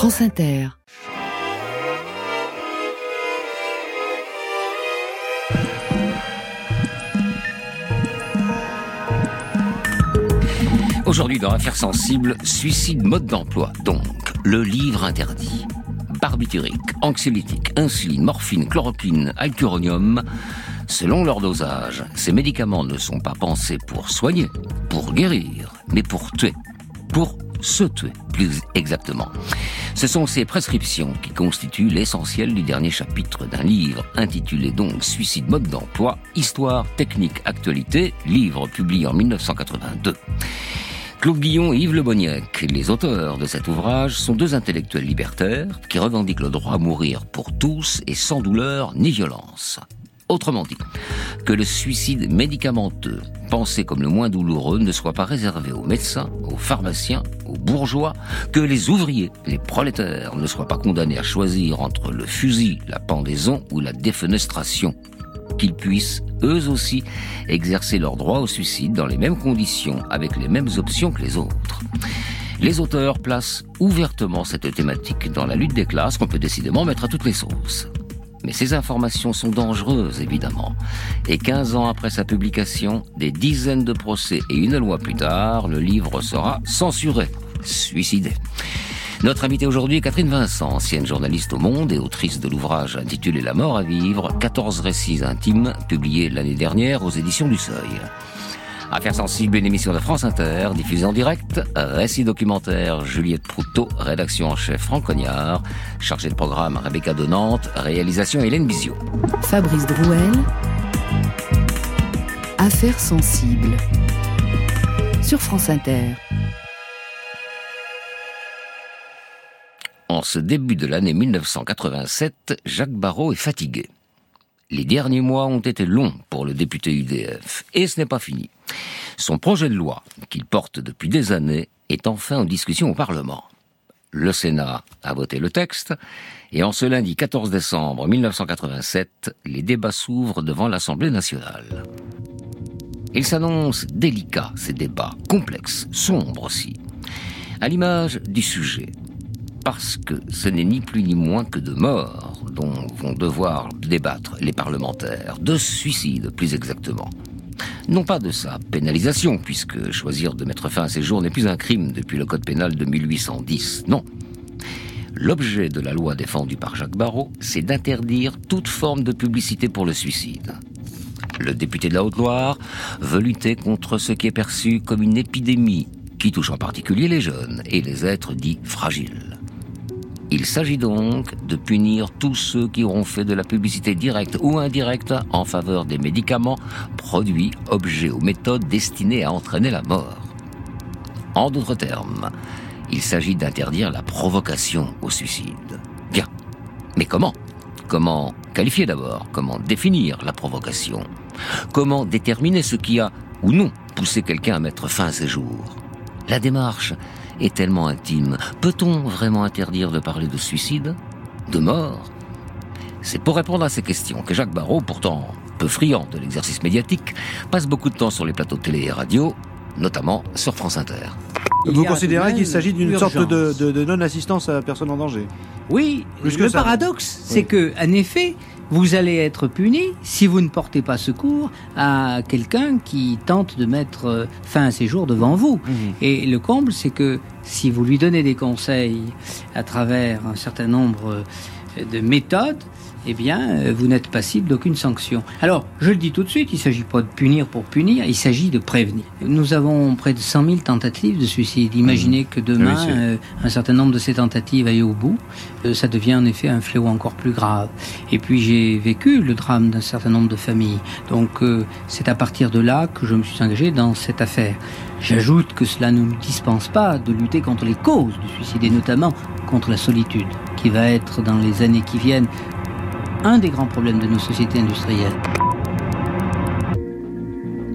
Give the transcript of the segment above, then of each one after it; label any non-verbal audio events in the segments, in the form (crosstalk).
France Inter. Aujourd'hui dans Affaires sensibles, suicide mode d'emploi, donc le livre interdit. Barbiturique, anxiolytique, insuline, morphine, chloroquine, alcuronium. Selon leur dosage, ces médicaments ne sont pas pensés pour soigner, pour guérir, mais pour tuer. Pour se tuer, plus exactement. Ce sont ces prescriptions qui constituent l'essentiel du dernier chapitre d'un livre intitulé donc Suicide mode d'emploi, histoire, technique, actualité, livre publié en 1982. Claude Guillon et Yves Le Boniec, les auteurs de cet ouvrage, sont deux intellectuels libertaires qui revendiquent le droit à mourir pour tous et sans douleur ni violence. Autrement dit, que le suicide médicamenteux, pensé comme le moins douloureux, ne soit pas réservé aux médecins, aux pharmaciens, aux bourgeois, que les ouvriers, les prolétaires ne soient pas condamnés à choisir entre le fusil, la pendaison ou la défenestration qu'ils puissent, eux aussi, exercer leur droit au suicide dans les mêmes conditions, avec les mêmes options que les autres. Les auteurs placent ouvertement cette thématique dans la lutte des classes qu'on peut décidément mettre à toutes les sauces. Mais ces informations sont dangereuses, évidemment. Et 15 ans après sa publication, des dizaines de procès et une loi plus tard, le livre sera censuré, suicidé. Notre invitée aujourd'hui est Catherine Vincent, ancienne journaliste au Monde et autrice de l'ouvrage intitulé La mort à vivre, 14 récits intimes, publié l'année dernière aux éditions du Seuil. Affaires sensibles, une émission de France Inter, diffusée en direct, récit documentaire Juliette Proutot, rédaction en chef Franck Cognard, chargé de programme Rebecca de Nantes, réalisation Hélène Bizio. Fabrice Drouel. Affaires sensibles. Sur France Inter. En ce début de l'année 1987, Jacques Barrault est fatigué. Les derniers mois ont été longs pour le député UDF, et ce n'est pas fini. Son projet de loi, qu'il porte depuis des années, est enfin en discussion au Parlement. Le Sénat a voté le texte, et en ce lundi 14 décembre 1987, les débats s'ouvrent devant l'Assemblée nationale. Ils s'annoncent délicats, ces débats, complexes, sombres aussi, à l'image du sujet parce que ce n'est ni plus ni moins que de morts dont vont devoir débattre les parlementaires, de suicide plus exactement. Non pas de sa pénalisation, puisque choisir de mettre fin à ses jours n'est plus un crime depuis le Code pénal de 1810, non. L'objet de la loi défendue par Jacques Barrot, c'est d'interdire toute forme de publicité pour le suicide. Le député de la Haute-Loire veut lutter contre ce qui est perçu comme une épidémie qui touche en particulier les jeunes et les êtres dits fragiles. Il s'agit donc de punir tous ceux qui auront fait de la publicité directe ou indirecte en faveur des médicaments, produits, objets ou méthodes destinés à entraîner la mort. En d'autres termes, il s'agit d'interdire la provocation au suicide. Bien. Mais comment? Comment qualifier d'abord? Comment définir la provocation? Comment déterminer ce qui a ou non poussé quelqu'un à mettre fin à ses jours? La démarche est tellement intime. Peut-on vraiment interdire de parler de suicide De mort? C'est pour répondre à ces questions que Jacques Barrault, pourtant peu friand de l'exercice médiatique, passe beaucoup de temps sur les plateaux de télé et radio, notamment sur France Inter. Vous considérez qu'il s'agit d'une sorte de, de, de non-assistance à personne en danger? Oui, Plus que le ça. paradoxe, c'est Oui. que, en effet, vous allez être puni si vous ne portez pas secours à quelqu'un qui tente de mettre euh, fin à ses jours devant vous. Mhm. Et le comble, c'est que si vous lui donnez des conseils à travers un certain nombre euh, de méthodes, eh bien, euh, vous n'êtes passible d'aucune sanction. Alors, je le dis tout de suite, il ne s'agit pas de punir pour punir, il s'agit de prévenir. Nous avons près de 100 000 tentatives de suicide. Imaginez que demain, Oui, euh, un certain nombre de ces tentatives aillent au bout. Euh, ça devient en effet un fléau encore plus grave. Et puis, j'ai vécu le drame d'un certain nombre de familles. Donc, euh, c'est à partir de là que je me suis engagé dans cette affaire. J'ajoute que cela ne nous dispense pas de lutter contre les causes du suicide et notamment contre la solitude, qui va être dans les années qui viennent un des grands problèmes de nos sociétés industrielles.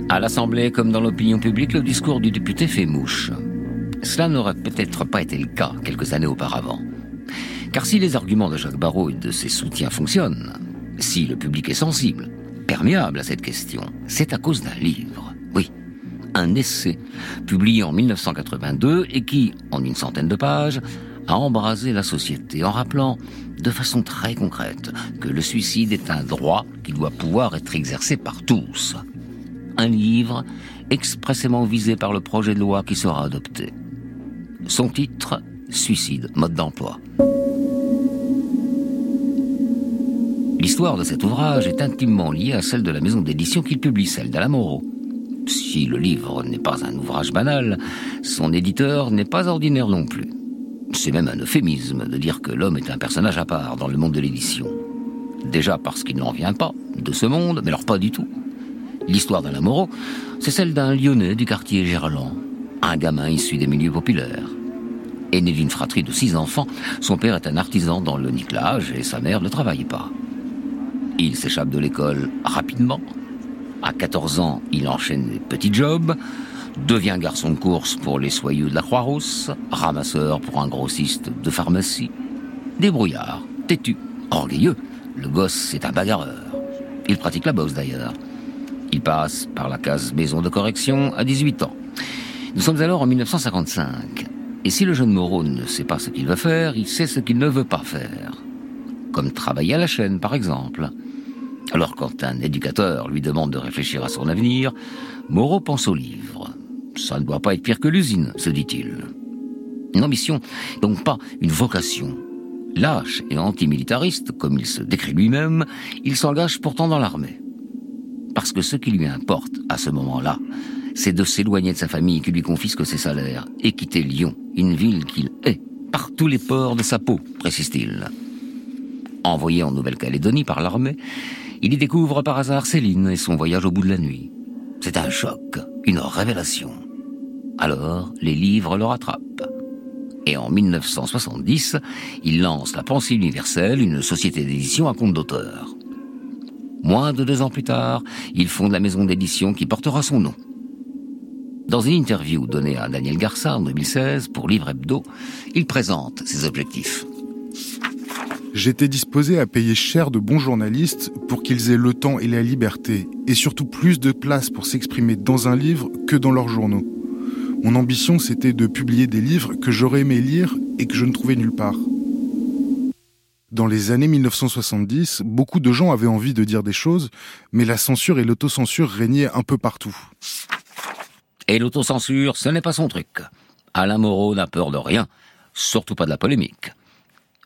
À l'Assemblée comme dans l'opinion publique, le discours du député fait mouche. Cela n'aurait peut-être pas été le cas quelques années auparavant. Car si les arguments de Jacques Barrault et de ses soutiens fonctionnent, si le public est sensible, perméable à cette question, c'est à cause d'un livre. Oui, un essai publié en 1982 et qui, en une centaine de pages, à embraser la société en rappelant de façon très concrète que le suicide est un droit qui doit pouvoir être exercé par tous. Un livre expressément visé par le projet de loi qui sera adopté. Son titre, Suicide, mode d'emploi. L'histoire de cet ouvrage est intimement liée à celle de la maison d'édition qu'il publie, celle d'Alain Moreau. Si le livre n'est pas un ouvrage banal, son éditeur n'est pas ordinaire non plus. C'est même un euphémisme de dire que l'homme est un personnage à part dans le monde de l'édition. Déjà parce qu'il n'en vient pas de ce monde, mais alors pas du tout. L'histoire d'Alain Moreau, c'est celle d'un Lyonnais du quartier Gerland, un gamin issu des milieux populaires. Aîné d'une fratrie de six enfants, son père est un artisan dans le nickelage et sa mère ne travaille pas. Il s'échappe de l'école rapidement. À 14 ans, il enchaîne des petits jobs, devient garçon de course pour les soyeux de la Croix-Rousse, ramasseur pour un grossiste de pharmacie, débrouillard, têtu, orgueilleux. Le gosse est un bagarreur. Il pratique la boxe d'ailleurs. Il passe par la case maison de correction à 18 ans. Nous sommes alors en 1955. Et si le jeune Moreau ne sait pas ce qu'il veut faire, il sait ce qu'il ne veut pas faire. Comme travailler à la chaîne, par exemple. Alors quand un éducateur lui demande de réfléchir à son avenir, Moreau pense au livre. Ça ne doit pas être pire que l'usine, se dit-il. Une ambition, donc pas une vocation. Lâche et antimilitariste, comme il se décrit lui-même, il s'engage pourtant dans l'armée. Parce que ce qui lui importe à ce moment-là, c'est de s'éloigner de sa famille qui lui confisque ses salaires et quitter Lyon, une ville qu'il hait par tous les pores de sa peau, précise-t-il. Envoyé en Nouvelle-Calédonie par l'armée, il y découvre par hasard Céline et son voyage au bout de la nuit. C'est un choc, une révélation. Alors, les livres le rattrapent. Et en 1970, il lance La Pensée universelle, une société d'édition à compte d'auteur. Moins de deux ans plus tard, il fonde la maison d'édition qui portera son nom. Dans une interview donnée à Daniel Garça en 2016 pour Livre Hebdo, il présente ses objectifs. J'étais disposé à payer cher de bons journalistes pour qu'ils aient le temps et la liberté, et surtout plus de place pour s'exprimer dans un livre que dans leurs journaux. Mon ambition, c'était de publier des livres que j'aurais aimé lire et que je ne trouvais nulle part. Dans les années 1970, beaucoup de gens avaient envie de dire des choses, mais la censure et l'autocensure régnaient un peu partout. Et l'autocensure, ce n'est pas son truc. Alain Moreau n'a peur de rien, surtout pas de la polémique.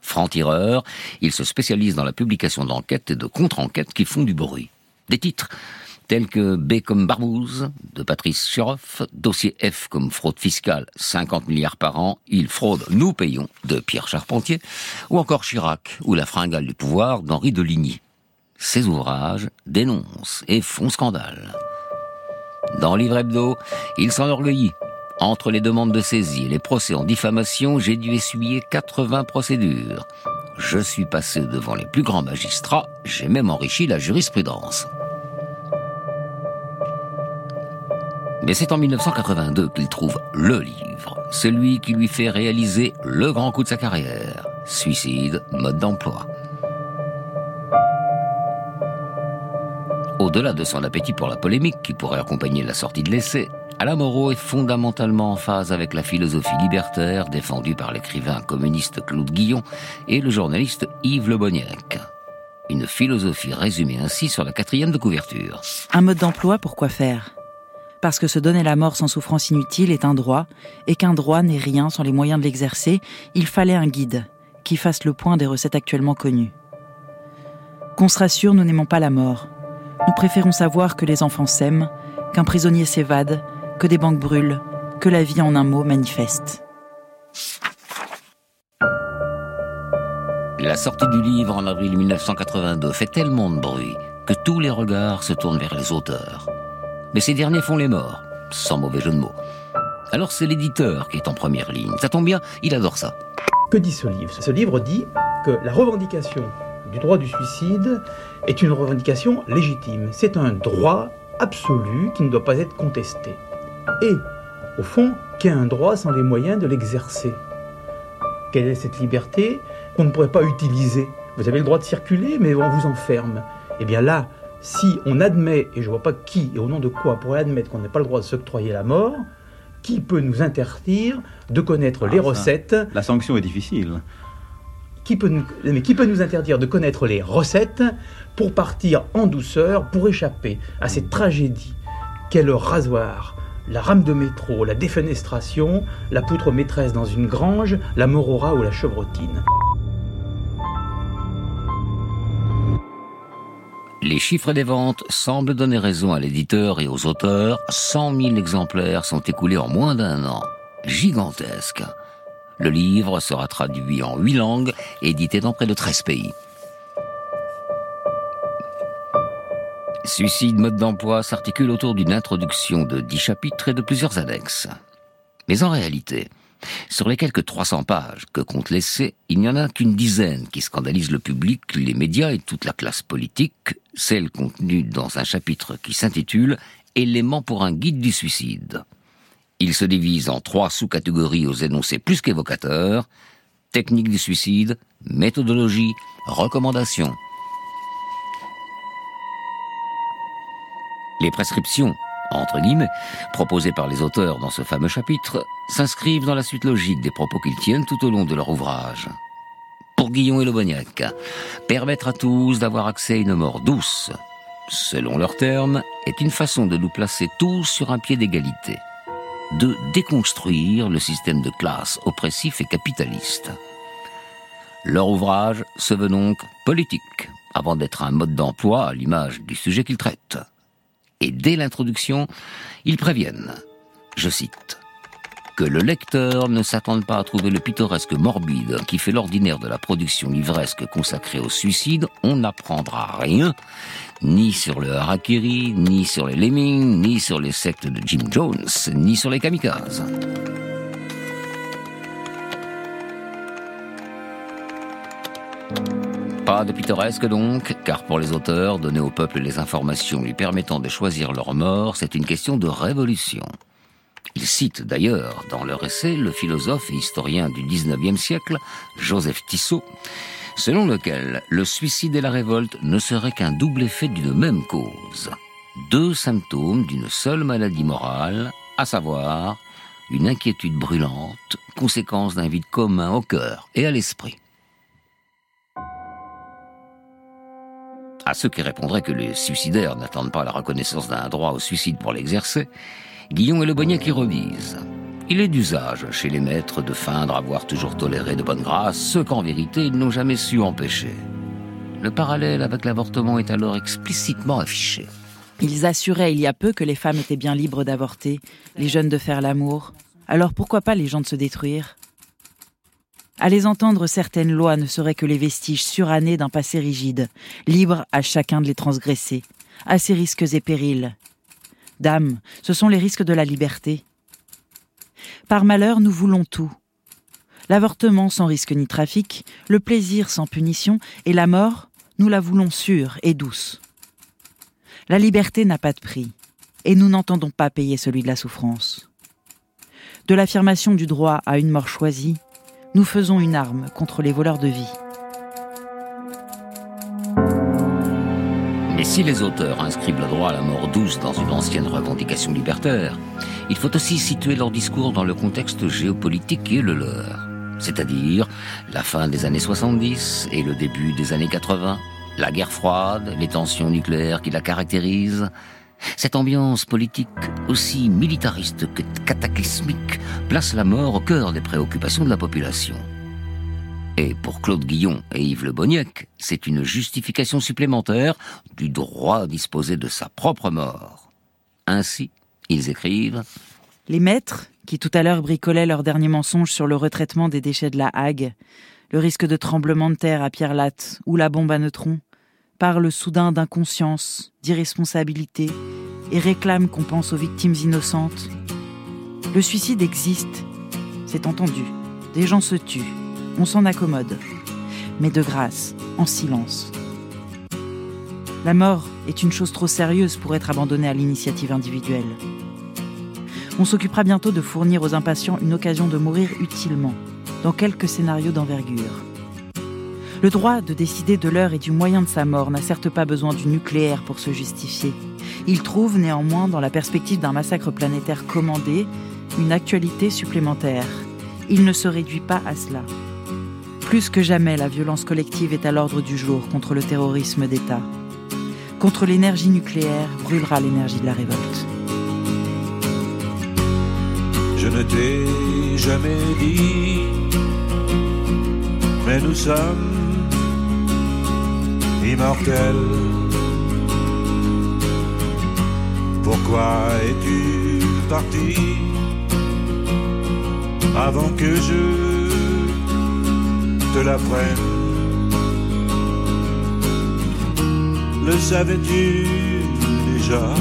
Franc-tireur, il se spécialise dans la publication d'enquêtes et de contre-enquêtes qui font du bruit. Des titres tels que B comme Barbouze de Patrice Cheroff, Dossier F comme fraude fiscale, 50 milliards par an, il fraude, nous payons de Pierre Charpentier, ou encore Chirac ou La fringale du pouvoir d'Henri de Ligny. Ces ouvrages dénoncent et font scandale. Dans Livre Hebdo, il s'enorgueillit entre les demandes de saisie et les procès en diffamation, j'ai dû essuyer 80 procédures. Je suis passé devant les plus grands magistrats, j'ai même enrichi la jurisprudence. Mais c'est en 1982 qu'il trouve le livre, celui qui lui fait réaliser le grand coup de sa carrière, Suicide, mode d'emploi. Au-delà de son appétit pour la polémique qui pourrait accompagner la sortie de l'essai, Alain Moreau est fondamentalement en phase avec la philosophie libertaire défendue par l'écrivain communiste Claude Guillon et le journaliste Yves Le Boniec. Une philosophie résumée ainsi sur la quatrième de couverture. Un mode d'emploi, pourquoi faire? Parce que se donner la mort sans souffrance inutile est un droit, et qu'un droit n'est rien sans les moyens de l'exercer, il fallait un guide qui fasse le point des recettes actuellement connues. Qu'on se rassure, nous n'aimons pas la mort. Nous préférons savoir que les enfants s'aiment, qu'un prisonnier s'évade, que des banques brûlent, que la vie en un mot manifeste. La sortie du livre en avril 1982 fait tellement de bruit que tous les regards se tournent vers les auteurs. Mais ces derniers font les morts, sans mauvais jeu de mots. Alors c'est l'éditeur qui est en première ligne. Ça tombe bien, il adore ça. Que dit ce livre? Ce livre dit que la revendication du droit du suicide est une revendication légitime. C'est un droit absolu qui ne doit pas être contesté et, au fond, qu'est un droit sans les moyens de l'exercer? Quelle est cette liberté qu'on ne pourrait pas utiliser? Vous avez le droit de circuler, mais on vous enferme. Eh bien là, si on admet, et je ne vois pas qui et au nom de quoi pourrait admettre qu'on n'a pas le droit de s'octroyer la mort, qui peut nous interdire de connaître les Ah, ça. recettes La sanction est difficile. qui peut, nous, mais qui peut nous interdire de connaître les recettes pour partir en douceur, pour échapper à cette tragédie qu'est le rasoir, la rame de métro, la défenestration, la poutre maîtresse dans une grange, la morora ou la chevrotine? Les chiffres des ventes semblent donner raison à l'éditeur et aux auteurs. 100 000 exemplaires sont écoulés en moins d'un an. Gigantesque. Le livre sera traduit en huit langues et édité dans près de 13 pays. Suicide mode d'emploi s'articule autour d'une introduction de 10 chapitres et de plusieurs annexes. Mais en réalité, sur les quelques 300 pages que compte l'essai, il n'y en a qu'une dizaine qui scandalisent le public, les médias et toute la classe politique, celle contenue dans un chapitre qui s'intitule Éléments pour un guide du suicide. Il se divise en trois sous-catégories aux énoncés plus qu'évocateurs, technique du suicide, méthodologie, recommandations. Les prescriptions, entre guillemets, proposées par les auteurs dans ce fameux chapitre, s'inscrivent dans la suite logique des propos qu'ils tiennent tout au long de leur ouvrage. Pour Guillon et Lobognac, permettre à tous d'avoir accès à une mort douce, selon leurs termes, est une façon de nous placer tous sur un pied d'égalité, de déconstruire le système de classe oppressif et capitaliste. Leur ouvrage se veut donc politique, avant d'être un mode d'emploi à l'image du sujet qu'ils traitent. Et dès l'introduction, ils préviennent, je cite, que le lecteur ne s'attende pas à trouver le pittoresque morbide qui fait l'ordinaire de la production livresque consacrée au suicide, on n'apprendra rien, ni sur le harakiri, ni sur les lemmings, ni sur les sectes de Jim Jones, ni sur les kamikazes. Pas de pittoresque donc, car pour les auteurs, donner au peuple les informations lui permettant de choisir leur mort, c'est une question de révolution. Ils citent d'ailleurs dans leur essai le philosophe et historien du XIXe siècle, Joseph Tissot, selon lequel le suicide et la révolte ne seraient qu'un double effet d'une même cause. Deux symptômes d'une seule maladie morale, à savoir une inquiétude brûlante, conséquence d'un vide commun au cœur et à l'esprit. À ceux qui répondraient que les suicidaires n'attendent pas la reconnaissance d'un droit au suicide pour l'exercer, Guillaume et Le Bonnet qui redisent. Il est d'usage chez les maîtres de feindre avoir toujours toléré de bonne grâce ce qu'en vérité ils n'ont jamais su empêcher. Le parallèle avec l'avortement est alors explicitement affiché. Ils assuraient il y a peu que les femmes étaient bien libres d'avorter, les jeunes de faire l'amour. Alors pourquoi pas les gens de se détruire? À les entendre, certaines lois ne seraient que les vestiges surannés d'un passé rigide, libre à chacun de les transgresser, à ses risques et périls. Dame, ce sont les risques de la liberté. Par malheur, nous voulons tout. L'avortement sans risque ni trafic, le plaisir sans punition, et la mort, nous la voulons sûre et douce. La liberté n'a pas de prix, et nous n'entendons pas payer celui de la souffrance. De l'affirmation du droit à une mort choisie, nous faisons une arme contre les voleurs de vie. Mais si les auteurs inscrivent le droit à la mort douce dans une ancienne revendication libertaire, il faut aussi situer leur discours dans le contexte géopolitique qui est le leur. C'est-à-dire la fin des années 70 et le début des années 80, la guerre froide, les tensions nucléaires qui la caractérisent. Cette ambiance politique, aussi militariste que cataclysmique, place la mort au cœur des préoccupations de la population. Et pour Claude Guillon et Yves Le Boniec, c'est une justification supplémentaire du droit à disposer de sa propre mort. Ainsi, ils écrivent Les maîtres, qui tout à l'heure bricolaient leur dernier mensonge sur le retraitement des déchets de la Hague, le risque de tremblement de terre à Pierre Latte ou la bombe à neutrons, parlent soudain d'inconscience, d'irresponsabilité et réclament qu'on pense aux victimes innocentes. Le suicide existe, c'est entendu. Des gens se tuent, on s'en accommode. Mais de grâce, en silence. La mort est une chose trop sérieuse pour être abandonnée à l'initiative individuelle. On s'occupera bientôt de fournir aux impatients une occasion de mourir utilement, dans quelques scénarios d'envergure. Le droit de décider de l'heure et du moyen de sa mort n'a certes pas besoin du nucléaire pour se justifier. Il trouve néanmoins, dans la perspective d'un massacre planétaire commandé, une actualité supplémentaire. Il ne se réduit pas à cela. Plus que jamais, la violence collective est à l'ordre du jour contre le terrorisme d'État. Contre l'énergie nucléaire brûlera l'énergie de la révolte. Je ne t'ai jamais dit, mais nous sommes immortels. Pourquoi es-tu parti avant que je te l'apprenne? Le savais-tu déjà?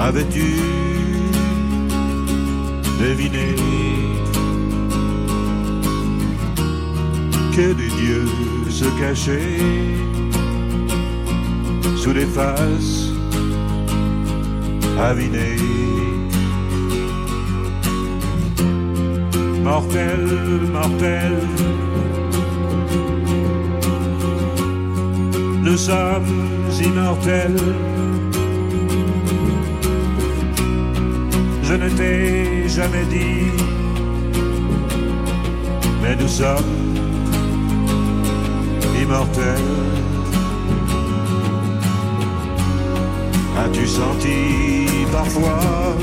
Avais-tu deviné que des dieux se cachaient sous les faces avinées Mortel, mortel, nous sommes immortels. Je ne t'ai jamais dit, mais nous sommes immortels. As-tu senti parfois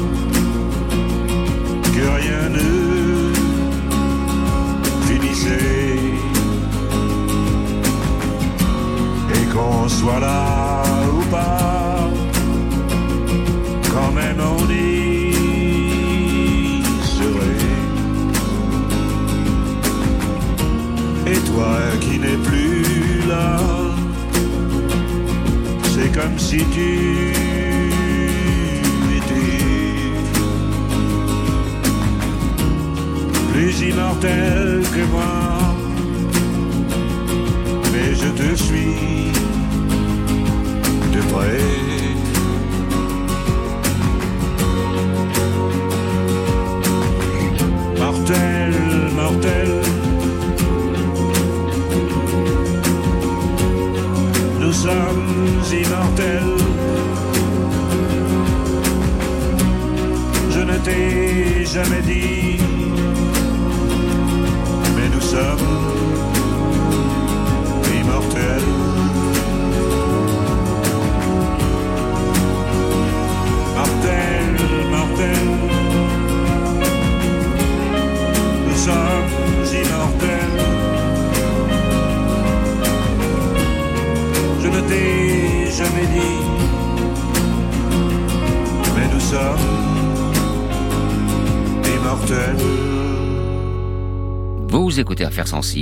que rien ne finissait et qu'on soit là ou pas, quand même on y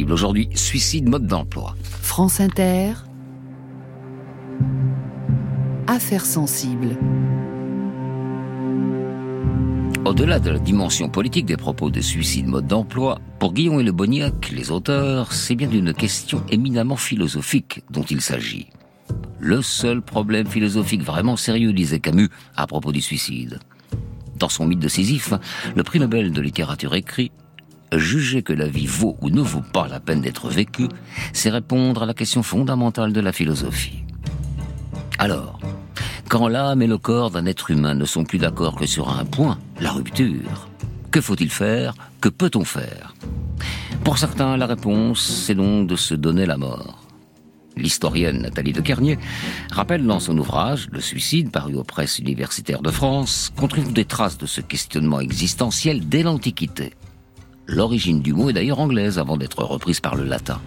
Aujourd'hui, suicide mode d'emploi. France Inter. Affaires sensibles. Au-delà de la dimension politique des propos de suicide mode d'emploi, pour Guillaume et Le Boniac, les auteurs, c'est bien d'une question éminemment philosophique dont il s'agit. Le seul problème philosophique vraiment sérieux, disait Camus, à propos du suicide. Dans son mythe de Sisyphe, le prix Nobel de littérature écrit Juger que la vie vaut ou ne vaut pas la peine d'être vécue, c'est répondre à la question fondamentale de la philosophie. Alors, quand l'âme et le corps d'un être humain ne sont plus d'accord que sur un point, la rupture, que faut-il faire Que peut-on faire? Pour certains, la réponse, c'est donc de se donner la mort. L'historienne Nathalie de Kernier rappelle dans son ouvrage Le suicide, paru aux presses universitaires de France, qu'on trouve des traces de ce questionnement existentiel dès l'Antiquité. L'origine du mot est d'ailleurs anglaise avant d'être reprise par le latin.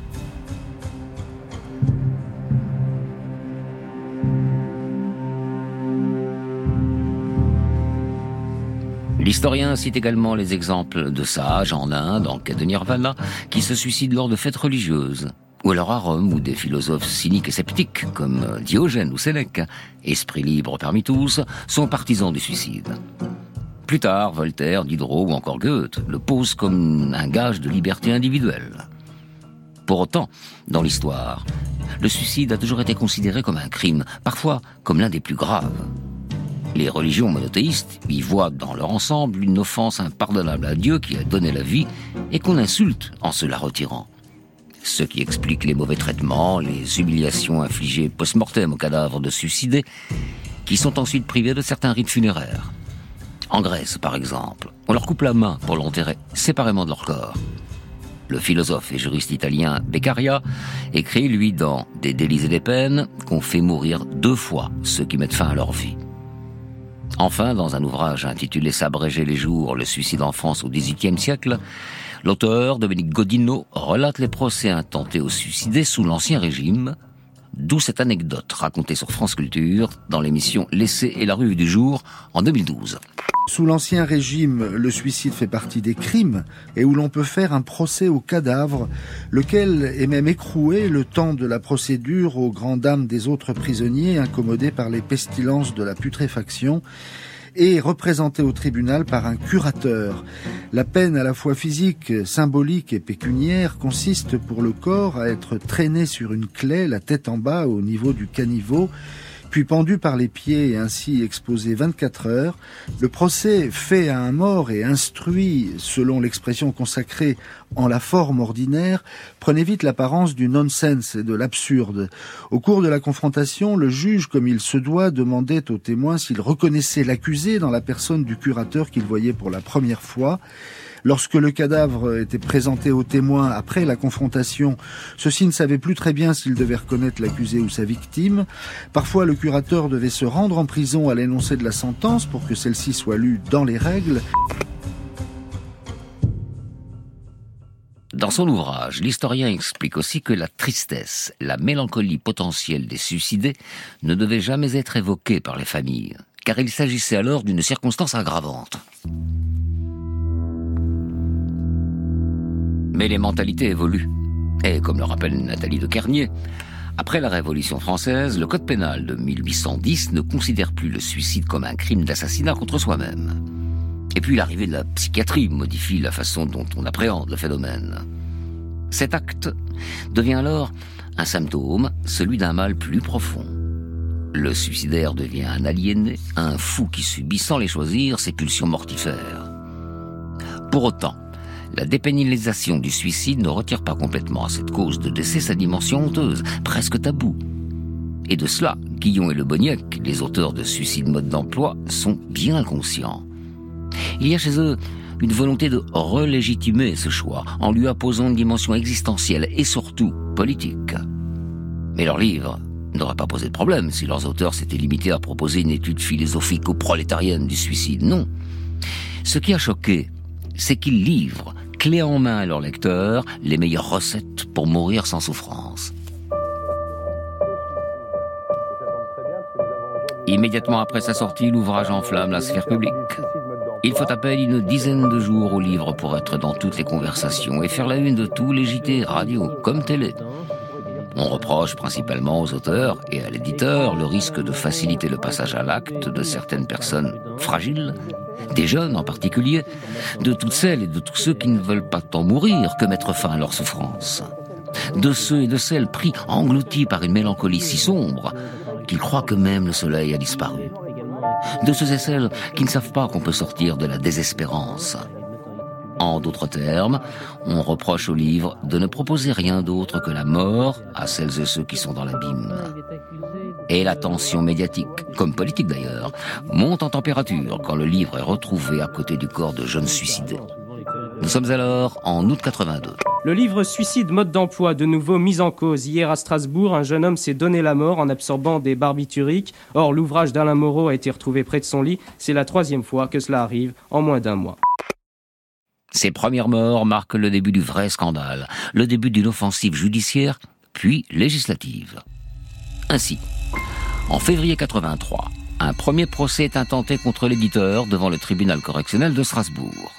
L'historien cite également les exemples de sages en Inde, en quête de nirvana, qui se suicident lors de fêtes religieuses, ou alors à Rome, où des philosophes cyniques et sceptiques, comme Diogène ou Sénèque, esprit libre parmi tous, sont partisans du suicide. Plus tard, Voltaire, Diderot ou encore Goethe le posent comme un gage de liberté individuelle. Pour autant, dans l'histoire, le suicide a toujours été considéré comme un crime, parfois comme l'un des plus graves. Les religions monothéistes y voient dans leur ensemble une offense impardonnable à Dieu qui a donné la vie et qu'on insulte en se la retirant. Ce qui explique les mauvais traitements, les humiliations infligées post-mortem aux cadavres de suicidés, qui sont ensuite privés de certains rites funéraires. En Grèce, par exemple, on leur coupe la main pour l'enterrer séparément de leur corps. Le philosophe et juriste italien Beccaria écrit, lui, dans Des délits et des peines, qu'on fait mourir deux fois ceux qui mettent fin à leur vie. Enfin, dans un ouvrage intitulé S'abréger les jours, le suicide en France au XVIIIe siècle, l'auteur, Dominique Godino, relate les procès intentés aux suicidés sous l'Ancien Régime, D'où cette anecdote racontée sur France Culture dans l'émission L'essai et la rue du jour en 2012. Sous l'Ancien Régime, le suicide fait partie des crimes et où l'on peut faire un procès au cadavre, lequel est même écroué le temps de la procédure aux grandes dames des autres prisonniers incommodés par les pestilences de la putréfaction et représenté au tribunal par un curateur. La peine à la fois physique, symbolique et pécuniaire consiste pour le corps à être traîné sur une clé, la tête en bas au niveau du caniveau, puis pendu par les pieds et ainsi exposé 24 heures, le procès fait à un mort et instruit, selon l'expression consacrée en la forme ordinaire, prenait vite l'apparence du nonsense et de l'absurde. Au cours de la confrontation, le juge, comme il se doit, demandait au témoin s'il reconnaissait l'accusé dans la personne du curateur qu'il voyait pour la première fois, Lorsque le cadavre était présenté aux témoins après la confrontation, ceux-ci ne savaient plus très bien s'ils devaient reconnaître l'accusé ou sa victime. Parfois, le curateur devait se rendre en prison à l'énoncé de la sentence pour que celle-ci soit lue dans les règles. Dans son ouvrage, l'historien explique aussi que la tristesse, la mélancolie potentielle des suicidés ne devait jamais être évoquée par les familles, car il s'agissait alors d'une circonstance aggravante. Mais les mentalités évoluent. Et comme le rappelle Nathalie de Kernier, après la Révolution française, le Code pénal de 1810 ne considère plus le suicide comme un crime d'assassinat contre soi-même. Et puis l'arrivée de la psychiatrie modifie la façon dont on appréhende le phénomène. Cet acte devient alors un symptôme, celui d'un mal plus profond. Le suicidaire devient un aliéné, un fou qui subit sans les choisir ses pulsions mortifères. Pour autant, la dépénalisation du suicide ne retire pas complètement à cette cause de décès sa dimension honteuse, presque taboue. Et de cela, Guillon et Le Boniec, les auteurs de Suicide mode d'emploi, sont bien conscients. Il y a chez eux une volonté de relégitimer ce choix en lui apposant une dimension existentielle et surtout politique. Mais leur livre n'aurait pas posé de problème si leurs auteurs s'étaient limités à proposer une étude philosophique ou prolétarienne du suicide. Non. Ce qui a choqué, c'est qu'ils livrent, clé en main à leurs lecteurs, les meilleures recettes pour mourir sans souffrance. Immédiatement après sa sortie, l'ouvrage enflamme la sphère publique. Il faut à peine une dizaine de jours au livre pour être dans toutes les conversations et faire la une de tous les JT, radio comme télé. On reproche principalement aux auteurs et à l'éditeur le risque de faciliter le passage à l'acte de certaines personnes fragiles des jeunes en particulier, de toutes celles et de tous ceux qui ne veulent pas tant mourir que mettre fin à leur souffrance, de ceux et de celles pris engloutis par une mélancolie si sombre qu'ils croient que même le soleil a disparu, de ceux et celles qui ne savent pas qu'on peut sortir de la désespérance. En d'autres termes, on reproche au livre de ne proposer rien d'autre que la mort à celles et ceux qui sont dans l'abîme. Et la tension médiatique, comme politique d'ailleurs, monte en température quand le livre est retrouvé à côté du corps de jeunes suicidés. Nous sommes alors en août 82. Le livre Suicide, mode d'emploi, de nouveau mis en cause. Hier à Strasbourg, un jeune homme s'est donné la mort en absorbant des barbituriques. Or, l'ouvrage d'Alain Moreau a été retrouvé près de son lit. C'est la troisième fois que cela arrive en moins d'un mois. Ces premières morts marquent le début du vrai scandale, le début d'une offensive judiciaire, puis législative. Ainsi, en février 83, un premier procès est intenté contre l'éditeur devant le tribunal correctionnel de Strasbourg.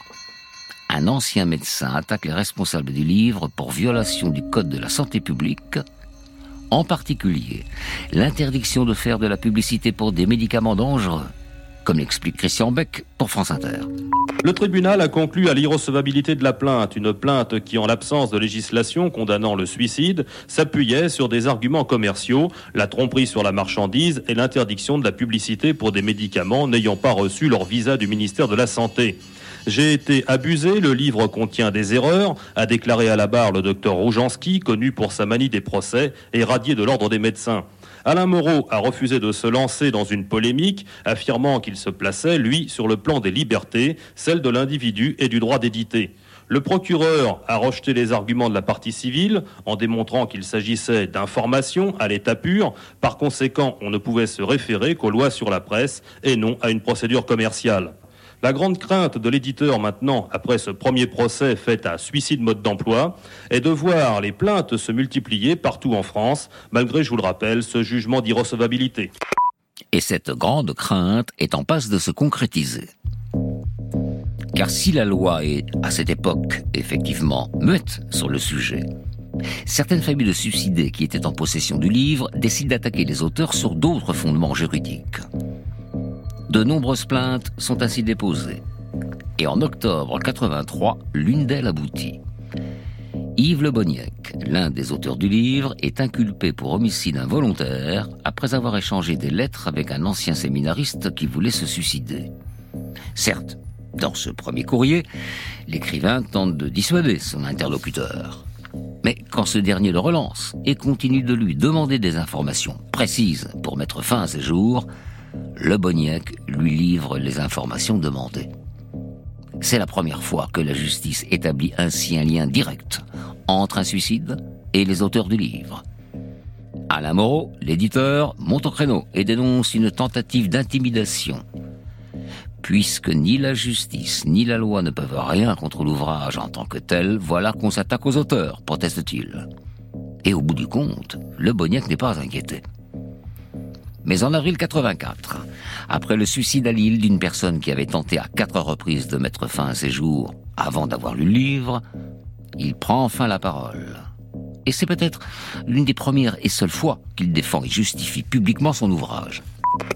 Un ancien médecin attaque les responsables du livre pour violation du Code de la santé publique, en particulier l'interdiction de faire de la publicité pour des médicaments dangereux comme l'explique Christian Beck pour France Inter. Le tribunal a conclu à l'irrecevabilité de la plainte, une plainte qui, en l'absence de législation condamnant le suicide, s'appuyait sur des arguments commerciaux, la tromperie sur la marchandise et l'interdiction de la publicité pour des médicaments n'ayant pas reçu leur visa du ministère de la Santé. J'ai été abusé, le livre contient des erreurs, a déclaré à la barre le docteur Roujanski, connu pour sa manie des procès et radié de l'ordre des médecins. Alain Moreau a refusé de se lancer dans une polémique, affirmant qu'il se plaçait, lui, sur le plan des libertés, celle de l'individu et du droit d'éditer. Le procureur a rejeté les arguments de la partie civile en démontrant qu'il s'agissait d'informations à l'état pur. Par conséquent, on ne pouvait se référer qu'aux lois sur la presse et non à une procédure commerciale. La grande crainte de l'éditeur maintenant, après ce premier procès fait à suicide mode d'emploi, est de voir les plaintes se multiplier partout en France, malgré, je vous le rappelle, ce jugement d'irrecevabilité. Et cette grande crainte est en passe de se concrétiser. Car si la loi est, à cette époque, effectivement, muette sur le sujet, certaines familles de suicidés qui étaient en possession du livre décident d'attaquer les auteurs sur d'autres fondements juridiques. De nombreuses plaintes sont ainsi déposées. Et en octobre 83, l'une d'elles aboutit. Yves Le Boniec, l'un des auteurs du livre, est inculpé pour homicide involontaire après avoir échangé des lettres avec un ancien séminariste qui voulait se suicider. Certes, dans ce premier courrier, l'écrivain tente de dissuader son interlocuteur. Mais quand ce dernier le relance et continue de lui demander des informations précises pour mettre fin à ses jours, le Boniac lui livre les informations demandées. C'est la première fois que la justice établit ainsi un lien direct entre un suicide et les auteurs du livre. Alain Moreau, l'éditeur, monte au créneau et dénonce une tentative d'intimidation Puisque ni la justice ni la loi ne peuvent rien contre l'ouvrage en tant que tel, voilà qu'on s'attaque aux auteurs, proteste-t-il. Et au bout du compte, le Boniac n'est pas inquiété. Mais en avril 84, après le suicide à Lille d'une personne qui avait tenté à quatre reprises de mettre fin à ses jours avant d'avoir lu le livre, il prend enfin la parole. Et c'est peut-être l'une des premières et seules fois qu'il défend et justifie publiquement son ouvrage.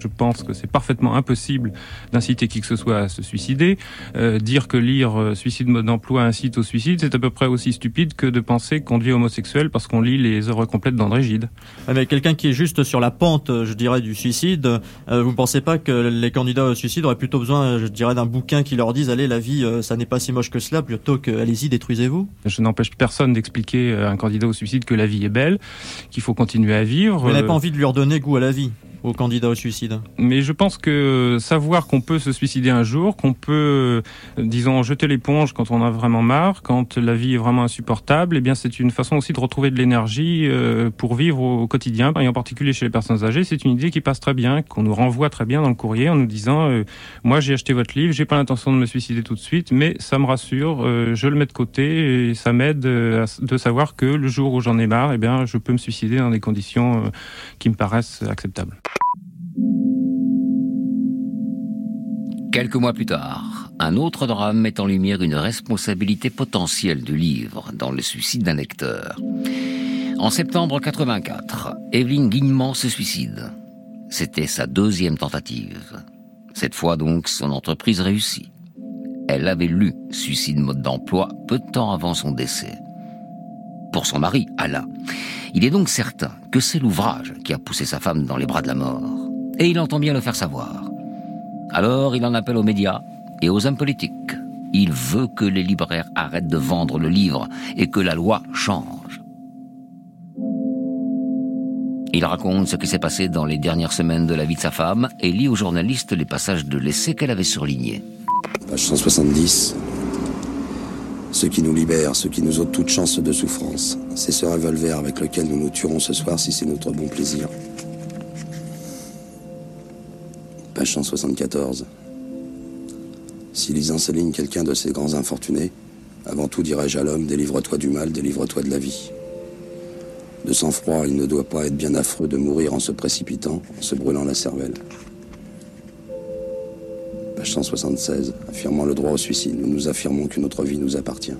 Je pense que c'est parfaitement impossible d'inciter qui que ce soit à se suicider. Euh, dire que lire euh, Suicide mode d'emploi incite au suicide, c'est à peu près aussi stupide que de penser qu'on devient homosexuel parce qu'on lit les œuvres complètes d'André Gide. Avec quelqu'un qui est juste sur la pente, je dirais, du suicide, euh, vous ne pensez pas que les candidats au suicide auraient plutôt besoin, je dirais, d'un bouquin qui leur dise allez, la vie, ça n'est pas si moche que cela, plutôt que allez-y, détruisez-vous? Je n'empêche personne d'expliquer à un candidat au suicide que la vie est belle, qu'il faut continuer à vivre. Vous n'avez pas envie de lui redonner goût à la vie? Aux candidats au suicide Mais je pense que savoir qu'on peut se suicider un jour, qu'on peut, euh, disons, jeter l'éponge quand on a vraiment marre, quand la vie est vraiment insupportable, eh bien c'est une façon aussi de retrouver de l'énergie euh, pour vivre au quotidien, et en particulier chez les personnes âgées. C'est une idée qui passe très bien, qu'on nous renvoie très bien dans le courrier en nous disant euh, moi j'ai acheté votre livre, j'ai pas l'intention de me suicider tout de suite, mais ça me rassure, je le mets de côté et ça m'aide de savoir que le jour où j'en ai marre, eh bien je peux me suicider dans des conditions qui me paraissent acceptables. Quelques mois plus tard, un autre drame met en lumière une responsabilité potentielle du livre dans le suicide d'un lecteur. En septembre 84, Evelyne Guignement se suicide. C'était sa deuxième tentative. Cette fois donc, son entreprise réussit. Elle avait lu Suicide mode d'emploi peu de temps avant son décès. Pour son mari, Alain, il est donc certain que c'est l'ouvrage qui a poussé sa femme dans les bras de la mort. Et il entend bien le faire savoir. Alors il en appelle aux médias et aux hommes politiques. Il veut que les libraires arrêtent de vendre le livre et que la loi change. Il raconte ce qui s'est passé dans les dernières semaines de la vie de sa femme et lit aux journalistes les passages de l'essai qu'elle avait surlignés. Page 170. Ce qui nous libère, ce qui nous ôte toute chance de souffrance, c'est ce revolver avec lequel nous nous tuerons ce soir si c'est notre bon plaisir. Page 174. Si lisant ces lignes quelqu'un de ces grands infortunés, avant tout dirais-je à l'homme, délivre-toi du mal, délivre-toi de la vie. De sang-froid, il ne doit pas être bien affreux de mourir en se précipitant, en se brûlant la cervelle. Page 176. Affirmant le droit au suicide, nous nous affirmons que notre vie nous appartient.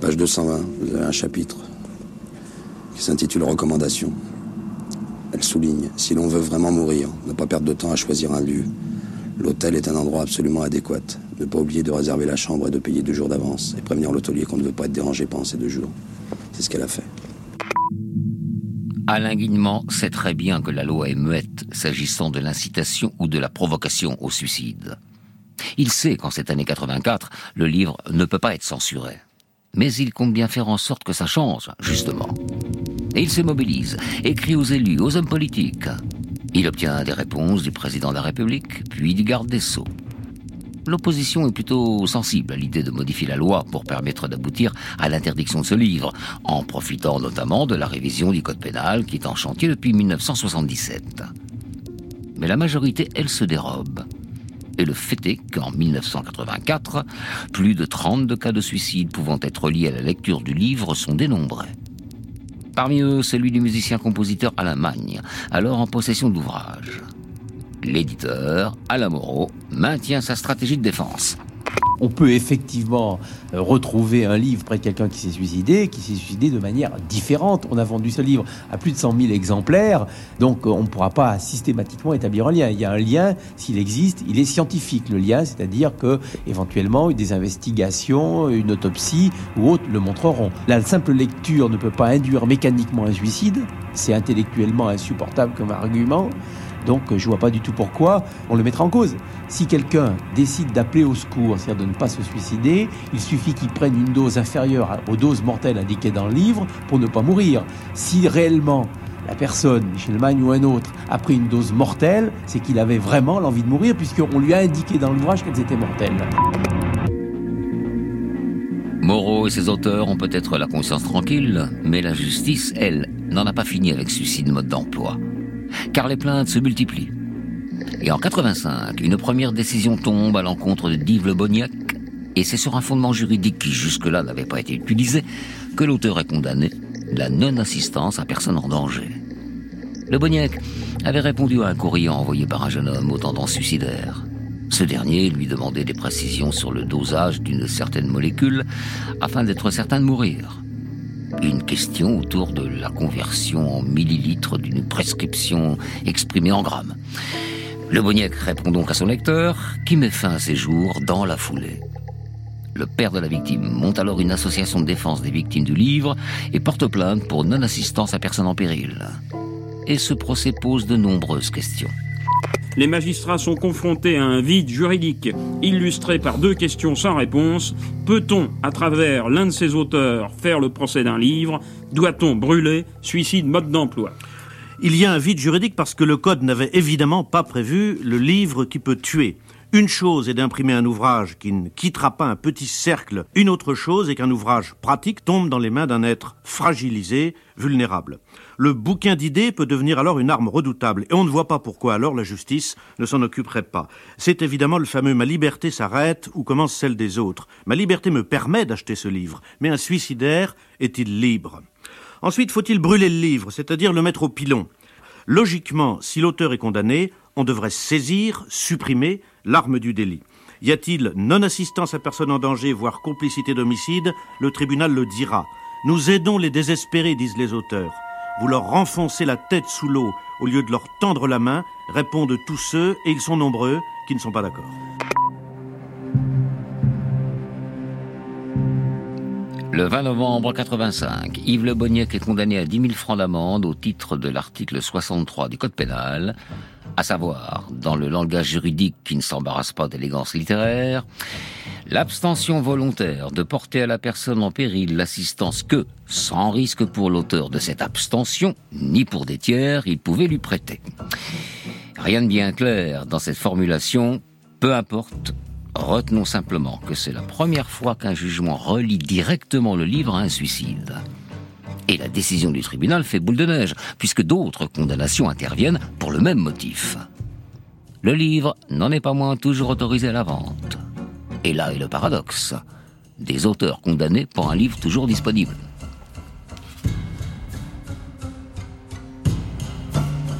Page 220, vous avez un chapitre qui s'intitule Recommandations. Elle souligne, si l'on veut vraiment mourir, ne pas perdre de temps à choisir un lieu. L'hôtel est un endroit absolument adéquat. Ne pas oublier de réserver la chambre et de payer deux jours d'avance. Et prévenir l'hôtelier qu'on ne veut pas être dérangé pendant ces deux jours. C'est ce qu'elle a fait. Alain Guignement sait très bien que la loi est muette s'agissant de l'incitation ou de la provocation au suicide. Il sait qu'en cette année 84, le livre ne peut pas être censuré. Mais il compte bien faire en sorte que ça change, justement. Et il se mobilise, écrit aux élus, aux hommes politiques. Il obtient des réponses du président de la République, puis du garde des Sceaux. L'opposition est plutôt sensible à l'idée de modifier la loi pour permettre d'aboutir à l'interdiction de ce livre, en profitant notamment de la révision du code pénal qui est en chantier depuis 1977. Mais la majorité, elle, se dérobe. Et le fait est qu'en 1984, plus de 32 cas de suicide pouvant être liés à la lecture du livre sont dénombrés. Parmi eux, celui du musicien-compositeur Alain Magne, alors en possession de l'ouvrage. L'éditeur, Alain Moreau, maintient sa stratégie de défense. On peut effectivement euh, retrouver un livre près de quelqu'un qui s'est suicidé, qui s'est suicidé de manière différente. On a vendu ce livre à plus de 100 000 exemplaires, donc euh, on ne pourra pas systématiquement établir un lien. Il y a un lien, s'il existe, il est scientifique le lien, c'est-à-dire que éventuellement des investigations, une autopsie ou autre le montreront. La simple lecture ne peut pas induire mécaniquement un suicide, c'est intellectuellement insupportable comme argument. Donc je vois pas du tout pourquoi on le mettra en cause. Si quelqu'un décide d'appeler au secours, c'est-à-dire de ne pas se suicider, il suffit qu'il prenne une dose inférieure aux doses mortelles indiquées dans le livre pour ne pas mourir. Si réellement la personne, Michel Magne ou un autre, a pris une dose mortelle, c'est qu'il avait vraiment l'envie de mourir puisqu'on lui a indiqué dans l'ouvrage qu'elles étaient mortelles. Moreau et ses auteurs ont peut-être la conscience tranquille, mais la justice, elle, n'en a pas fini avec suicide mode d'emploi car les plaintes se multiplient. Et en 85, une première décision tombe à l'encontre de Dive Le Bognac, et c'est sur un fondement juridique qui jusque-là n'avait pas été utilisé que l'auteur est condamné, la non-assistance à personne en danger. Le Bognac avait répondu à un courrier envoyé par un jeune homme aux tendances suicidaires. Ce dernier lui demandait des précisions sur le dosage d'une certaine molécule afin d'être certain de mourir une question autour de la conversion en millilitres d'une prescription exprimée en grammes. Le Boniac répond donc à son lecteur, qui met fin à ses jours dans la foulée. Le père de la victime monte alors une association de défense des victimes du livre et porte plainte pour non-assistance à personne en péril. Et ce procès pose de nombreuses questions les magistrats sont confrontés à un vide juridique illustré par deux questions sans réponse. Peut-on, à travers l'un de ses auteurs, faire le procès d'un livre? Doit-on brûler? Suicide mode d'emploi Il y a un vide juridique parce que le Code n'avait évidemment pas prévu le livre qui peut tuer. Une chose est d'imprimer un ouvrage qui ne quittera pas un petit cercle. Une autre chose est qu'un ouvrage pratique tombe dans les mains d'un être fragilisé, vulnérable le bouquin d'idées peut devenir alors une arme redoutable, et on ne voit pas pourquoi alors la justice ne s'en occuperait pas. C'est évidemment le fameux Ma liberté s'arrête où commence celle des autres. Ma liberté me permet d'acheter ce livre, mais un suicidaire est-il libre? Ensuite, faut-il brûler le livre, c'est-à-dire le mettre au pilon? Logiquement, si l'auteur est condamné, on devrait saisir, supprimer l'arme du délit. Y a-t-il non-assistance à personne en danger, voire complicité d'homicide? Le tribunal le dira. Nous aidons les désespérés, disent les auteurs vous leur renfoncez la tête sous l'eau au lieu de leur tendre la main, répondent tous ceux, et ils sont nombreux, qui ne sont pas d'accord. Le 20 novembre 85, Yves Le Boniec est condamné à 10 000 francs d'amende au titre de l'article 63 du Code pénal, à savoir, dans le langage juridique qui ne s'embarrasse pas d'élégance littéraire, l'abstention volontaire de porter à la personne en péril l'assistance que, sans risque pour l'auteur de cette abstention, ni pour des tiers, il pouvait lui prêter. Rien de bien clair dans cette formulation, peu importe, retenons simplement que c'est la première fois qu'un jugement relie directement le livre à un suicide. Et la décision du tribunal fait boule de neige, puisque d'autres condamnations interviennent pour le même motif. Le livre n'en est pas moins toujours autorisé à la vente. Et là est le paradoxe. Des auteurs condamnés pour un livre toujours disponible.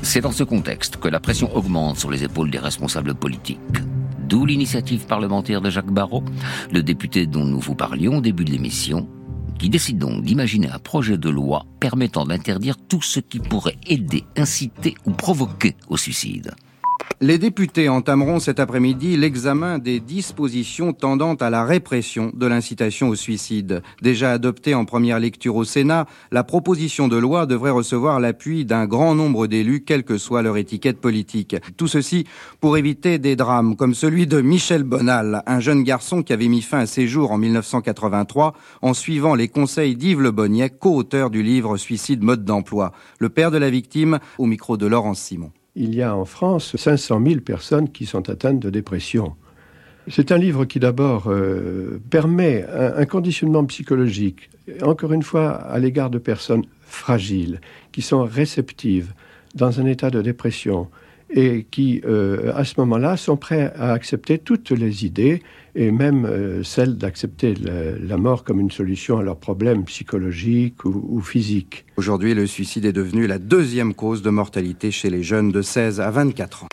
C'est dans ce contexte que la pression augmente sur les épaules des responsables politiques. D'où l'initiative parlementaire de Jacques Barrot, le député dont nous vous parlions au début de l'émission, qui décide donc d'imaginer un projet de loi permettant d'interdire tout ce qui pourrait aider, inciter ou provoquer au suicide. Les députés entameront cet après-midi l'examen des dispositions tendant à la répression de l'incitation au suicide. Déjà adoptée en première lecture au Sénat, la proposition de loi devrait recevoir l'appui d'un grand nombre d'élus, quelle que soit leur étiquette politique. Tout ceci pour éviter des drames comme celui de Michel Bonal, un jeune garçon qui avait mis fin à ses jours en 1983 en suivant les conseils d'Yves Le Bonnier, co-auteur du livre Suicide mode d'emploi. Le père de la victime au micro de Laurence Simon il y a en France 500 000 personnes qui sont atteintes de dépression. C'est un livre qui d'abord euh, permet un, conditionnement psychologique, encore une fois, à l'égard de personnes fragiles, qui sont réceptives dans un état de dépression et qui, euh, à ce moment-là, sont prêts à accepter toutes les idées et même euh, celle d'accepter la, mort comme une solution à leurs problèmes psychologiques ou, physiques. Aujourd'hui, le suicide est devenu la deuxième cause de mortalité chez les jeunes de 16 à 24 ans.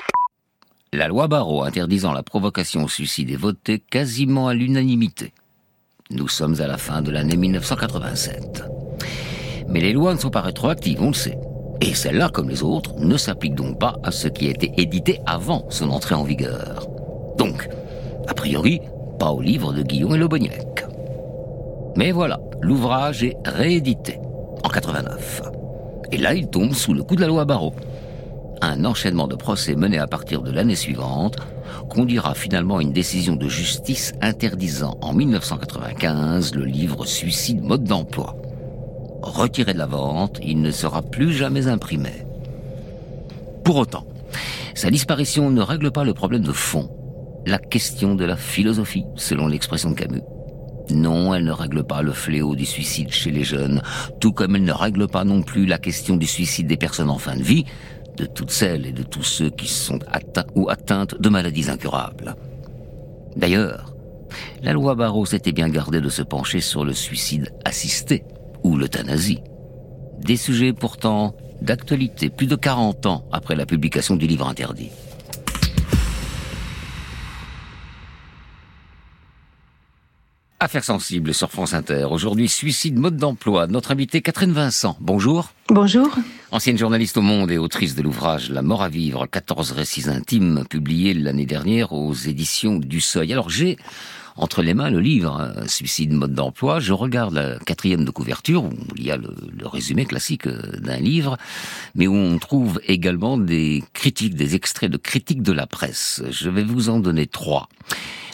La loi Barreau interdisant la provocation au suicide est votée quasiment à l'unanimité. Nous sommes à la fin de l'année 1987. Mais les lois ne sont pas rétroactives, on le sait. Et celle-là, comme les autres, ne s'applique donc pas à ce qui a été édité avant son entrée en vigueur. Donc, a priori, pas au livre de Guillaume et Le Mais voilà, l'ouvrage est réédité en 89. Et là, il tombe sous le coup de la loi Barreau. Un enchaînement de procès menés à partir de l'année suivante conduira finalement à une décision de justice interdisant en 1995 le livre Suicide mode d'emploi. Retiré de la vente, il ne sera plus jamais imprimé. Pour autant, sa disparition ne règle pas le problème de fond la question de la philosophie, selon l'expression de Camus. Non, elle ne règle pas le fléau du suicide chez les jeunes, tout comme elle ne règle pas non plus la question du suicide des personnes en fin de vie, de toutes celles et de tous ceux qui sont atteints ou atteintes de maladies incurables. D'ailleurs, la loi Barreau s'était bien gardée de se pencher sur le suicide assisté ou l'euthanasie. Des sujets pourtant d'actualité plus de 40 ans après la publication du livre interdit. Affaires sensibles sur France Inter. Aujourd'hui, suicide mode d'emploi. Notre invitée Catherine Vincent. Bonjour. Bonjour. Ancienne journaliste au Monde et autrice de l'ouvrage La mort à vivre, 14 récits intimes, publié l'année dernière aux éditions du Seuil. Alors j'ai entre les mains le livre hein, Suicide mode d'emploi. Je regarde la quatrième de couverture où il y a le, le résumé classique euh, d'un livre, mais où on trouve également des critiques, des extraits de critiques de la presse. Je vais vous en donner trois.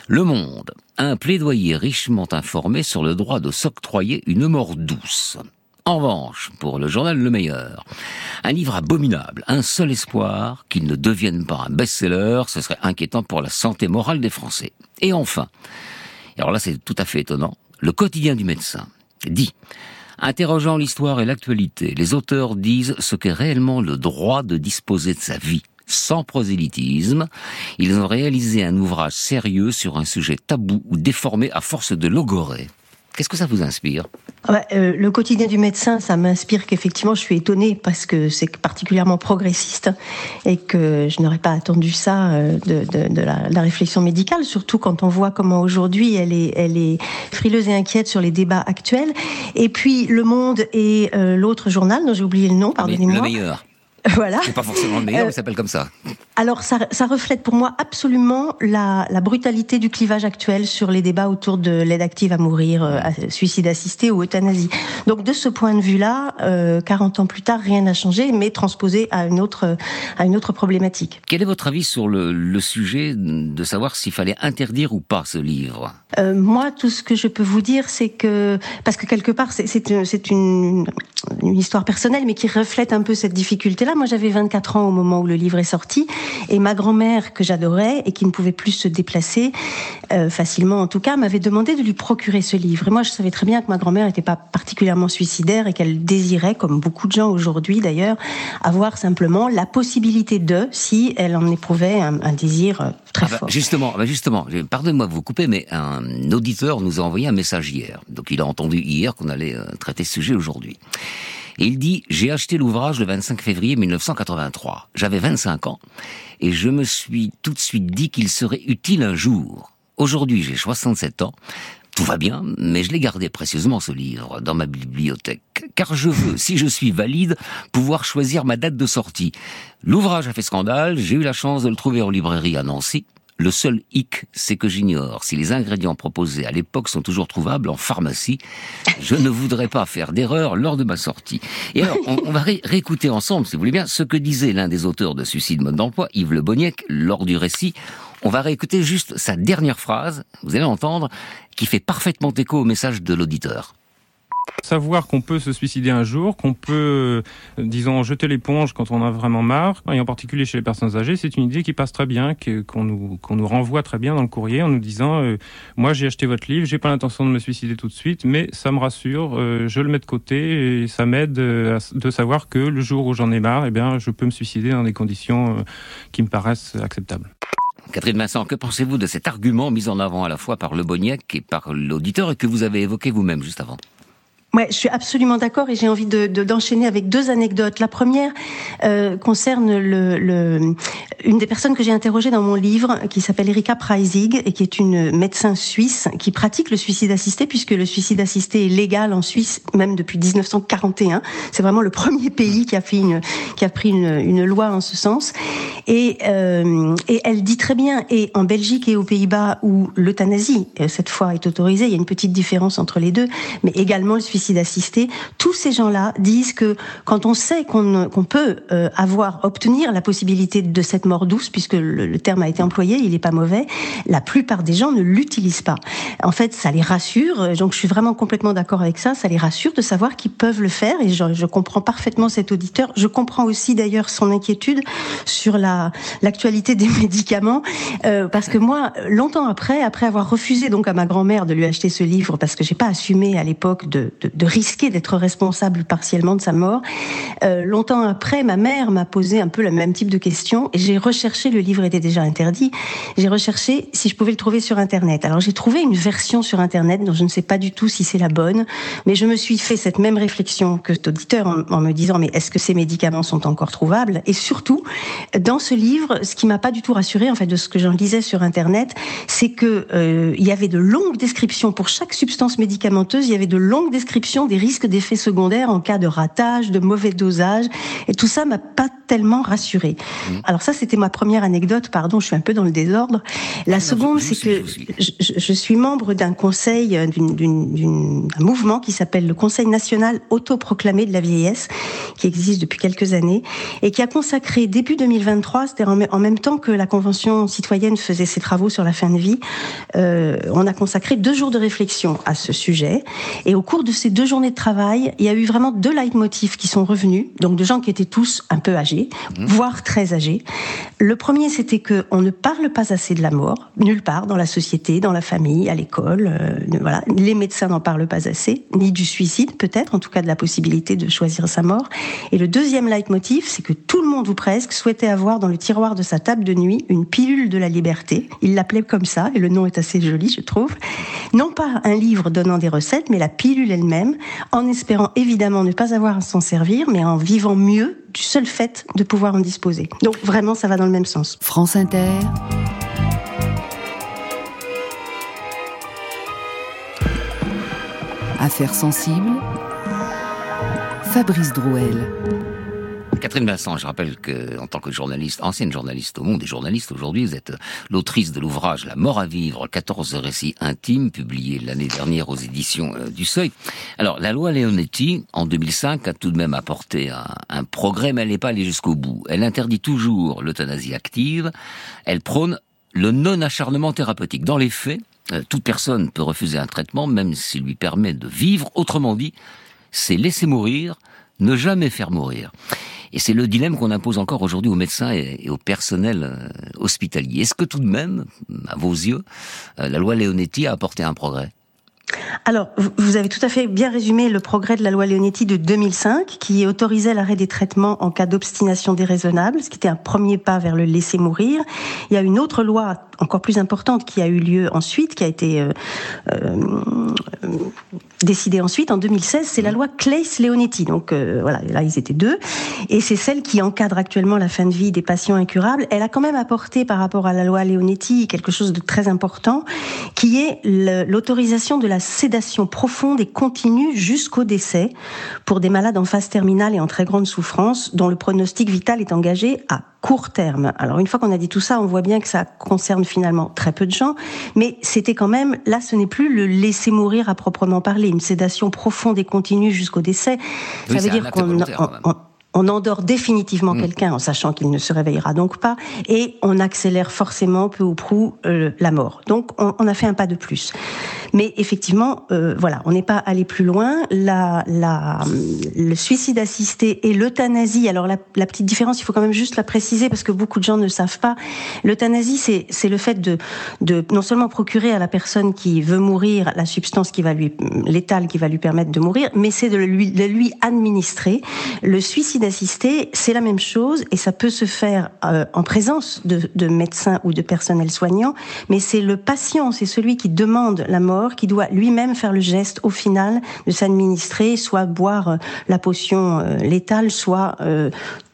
Le Monde, un plaidoyer richement informé sur le droit de s'octroyer une mort douce. En revanche, pour le journal Le Meilleur, un livre abominable, un seul espoir, qu'il ne devienne pas un best-seller, ce serait inquiétant pour la santé morale des Français. Et enfin, alors là c'est tout à fait étonnant, le quotidien du médecin dit Interrogeant l'histoire et l'actualité, les auteurs disent ce qu'est réellement le droit de disposer de sa vie sans prosélytisme. Ils ont réalisé un ouvrage sérieux sur un sujet tabou ou déformé à force de logorer. Qu'est-ce que ça vous inspire ah bah, euh, Le quotidien du médecin, ça m'inspire qu'effectivement, je suis étonnée parce que c'est particulièrement progressiste et que je n'aurais pas attendu ça euh, de, la, réflexion médicale, surtout quand on voit comment aujourd'hui elle est, elle est frileuse et inquiète sur les débats actuels. Et puis Le Monde et euh, l'autre journal, dont j'ai oublié le nom, pardonnez-moi. Le meilleur. (laughs) Voilà. C'est pas forcément le meilleur, mais ça s'appelle comme ça. Alors, ça, ça, reflète pour moi absolument la, la, brutalité du clivage actuel sur les débats autour de l'aide active à mourir, euh, suicide assisté ou euthanasie. Donc, de ce point de vue-là, euh, 40 ans plus tard, rien n'a changé, mais transposé à une autre, à une autre problématique. Quel est votre avis sur le, le sujet de savoir s'il fallait interdire ou pas ce livre? Euh, Moi, tout ce que je peux vous dire, c'est que, parce que quelque part, c'est une, une histoire personnelle, mais qui reflète un peu cette difficulté-là. Moi, j'avais 24 ans au moment où le livre est sorti. Et ma grand-mère, que j'adorais et qui ne pouvait plus se déplacer, euh, facilement en tout cas, m'avait demandé de lui procurer ce livre. Et moi, je savais très bien que ma grand-mère n'était pas particulièrement suicidaire et qu'elle désirait, comme beaucoup de gens aujourd'hui d'ailleurs, avoir simplement la possibilité de, si elle en éprouvait un, désir euh, très ah bah, fort. Justement, bah justement, pardonnez-moi de vous couper, mais un auditeur nous a envoyé un message hier. Donc il a entendu hier qu'on allait euh, traiter ce sujet aujourd'hui. Et il dit, j'ai acheté l'ouvrage le 25 février 1983. J'avais 25 ans et je me suis tout de suite dit qu'il serait utile un jour. Aujourd'hui, j'ai 67 ans. Tout va bien, mais je l'ai gardé précieusement ce livre dans ma bibliothèque, car je veux, si je suis valide, pouvoir choisir ma date de sortie. L'ouvrage a fait scandale, j'ai eu la chance de le trouver en librairie à Nancy. Le seul hic, c'est que j'ignore si les ingrédients proposés à l'époque sont toujours trouvables en pharmacie. Je ne voudrais pas faire d'erreur lors de ma sortie. Et alors, on, va réécouter ensemble, si vous voulez bien, ce que disait l'un des auteurs de Suicide mode d'emploi, Yves Le Boniec, lors du récit. On va réécouter juste sa dernière phrase, vous allez entendre, qui fait parfaitement écho au message de l'auditeur. Savoir qu'on peut se suicider un jour, qu'on peut, euh, disons, jeter l'éponge quand on a vraiment marre, et en particulier chez les personnes âgées, c'est une idée qui passe très bien, qu'on nous, renvoie très bien dans le courrier en nous disant euh, Moi, j'ai acheté votre livre, j'ai pas l'intention de me suicider tout de suite, mais ça me rassure, euh, je le mets de côté et ça m'aide de savoir que le jour où j'en ai marre, eh bien, je peux me suicider dans des conditions qui me paraissent acceptables. Catherine Vincent, que pensez-vous de cet argument mis en avant à la fois par Le Boniec et par l'auditeur et que vous avez évoqué vous-même juste avant? Je suis absolument d'accord et j'ai envie de, d'enchaîner avec deux anecdotes. La première euh, concerne une des personnes que j'ai interrogées dans mon livre, qui s'appelle Erika Preisig et qui est une médecin suisse qui pratique le suicide assisté, puisque le suicide assisté est légal en Suisse même depuis 1941. C'est vraiment le premier pays qui a, pris une, une loi en ce sens. Et, euh, et elle dit très bien, et en Belgique et aux Pays-Bas où l'euthanasie euh, cette fois est autorisée, il y a une petite différence entre les deux, mais également le suicide suicide tous ces gens-là disent que quand on sait qu'on peut euh, avoir, obtenir la possibilité de cette mort douce, puisque le, terme a été employé, il n'est pas mauvais, la plupart des gens ne l'utilisent pas. En fait, ça les rassure, donc je suis vraiment complètement d'accord avec ça, ça les rassure de savoir qu'ils peuvent le faire, et je, comprends parfaitement cet auditeur. Je comprends aussi d'ailleurs son inquiétude sur la l'actualité des (laughs) médicaments, euh, parce que moi, longtemps après, après avoir refusé donc à ma grand-mère de lui acheter ce livre, parce que j'ai pas assumé à l'époque de, de risquer d'être responsable partiellement de sa mort. Euh, longtemps après, ma mère m'a posé un peu le même type de questions et j'ai recherché, le livre était déjà interdit, j'ai recherché si je pouvais le trouver sur Internet. Alors j'ai trouvé une version sur Internet dont je ne sais pas du tout si c'est la bonne, mais je me suis fait cette même réflexion que cet auditeur en, me disant mais est-ce que ces médicaments sont encore trouvables? Et surtout, dans ce livre, ce qui m'a pas du tout rassuré en fait de ce que j'en lisais sur Internet, c'est que euh, il y avait de longues descriptions pour chaque substance médicamenteuse, il y avait de longues descriptions des risques d'effets secondaires en cas de ratage, de mauvais dosage. Et tout ça m'a pas tellement rassuré. Mmh. Alors ça, c'était ma première anecdote. Pardon, je suis un peu dans le désordre. La seconde, c'est que je, suis membre d'un conseil, euh, d'un mouvement qui s'appelle le Conseil national autoproclamé de la vieillesse, qui existe depuis quelques années et qui a consacré début 2023, c'est-à-dire en même temps que la Convention citoyenne faisait ses travaux sur la fin de vie, euh, on a consacré deux jours de réflexion à ce sujet. Et au cours de ces deux journées de travail, il y a eu vraiment deux leitmotifs qui sont revenus, donc de gens qui étaient tous un peu âgés, mmh. voire très âgés. Le premier, c'était que on ne parle pas assez de la mort, nulle part dans la société, dans la famille, à l'école. Euh, voilà, les médecins n'en parlent pas assez, ni du suicide peut-être, en tout cas de la possibilité de choisir sa mort. Et le deuxième leitmotiv, c'est que tout le monde ou presque souhaitait avoir dans le tiroir de sa table de nuit une pilule de la liberté. Il l'appelait comme ça, et le nom est assez joli, je trouve. Non pas un livre donnant des recettes, mais la pilule elle-même en espérant évidemment ne pas avoir à s'en servir, mais en vivant mieux du seul fait de pouvoir en disposer. Donc vraiment, ça va dans le même sens. France Inter. Affaires sensibles. Fabrice Drouel. Catherine Vincent, je rappelle que, en tant que journaliste, ancienne journaliste au monde des journalistes aujourd'hui, vous êtes l'autrice de l'ouvrage La mort à vivre, 14 récits intimes, publié l'année dernière aux éditions euh, du Seuil. Alors, la loi Leonetti, en 2005, a tout de même apporté un, un progrès, mais elle n'est pas allée jusqu'au bout. Elle interdit toujours l'euthanasie active. Elle prône le non-acharnement thérapeutique. Dans les faits, euh, toute personne peut refuser un traitement, même s'il lui permet de vivre. Autrement dit, c'est laisser mourir, ne jamais faire mourir. Et c'est le dilemme qu'on impose encore aujourd'hui aux médecins et, au personnel euh, hospitalier. Est-ce que tout de même, à vos yeux, euh, la loi Leonetti a apporté un progrès? Alors, vous avez tout à fait bien résumé le progrès de la loi Leonetti de 2005, qui autorisait l'arrêt des traitements en cas d'obstination déraisonnable, ce qui était un premier pas vers le laisser mourir. Il y a une autre loi encore plus importante qui a eu lieu ensuite, qui a été euh, euh, décidée ensuite en 2016, c'est la loi Claes-Leonetti. Donc euh, voilà, là ils étaient deux, et c'est celle qui encadre actuellement la fin de vie des patients incurables. Elle a quand même apporté par rapport à la loi Leonetti quelque chose de très important, qui est l'autorisation de la sédation profonde et continue jusqu'au décès pour des malades en phase terminale et en très grande souffrance, dont le pronostic vital est engagé à court terme. Alors une fois qu'on a dit tout ça, on voit bien que ça concerne finalement très peu de gens, mais c'était quand même, là ce n'est plus le laisser mourir à proprement parler, une sédation profonde et continue jusqu'au décès. ça veut dire qu'on on endort définitivement mm. quelqu'un en sachant qu'il ne se réveillera donc pas, et on accélère forcément peu ou prou euh, la mort. Donc on, on, a fait un pas de plus. Mais effectivement, euh, voilà, on n'est pas allé plus loin. La, la, le suicide assisté et l'euthanasie. Alors la, la, petite différence, il faut quand même juste la préciser parce que beaucoup de gens ne savent pas. L'euthanasie, c'est c'est le fait de, de non seulement procurer à la personne qui veut mourir la substance qui va lui létale qui va lui permettre de mourir, mais c'est de lui, de lui administrer. Le suicide assisté, c'est la même chose et ça peut se faire euh, en présence de, de, médecins ou de personnel soignant, mais c'est le patient, c'est celui qui demande la mort, qui doit lui-même faire le geste au final de s'administrer, soit boire euh, la potion euh, létale, soit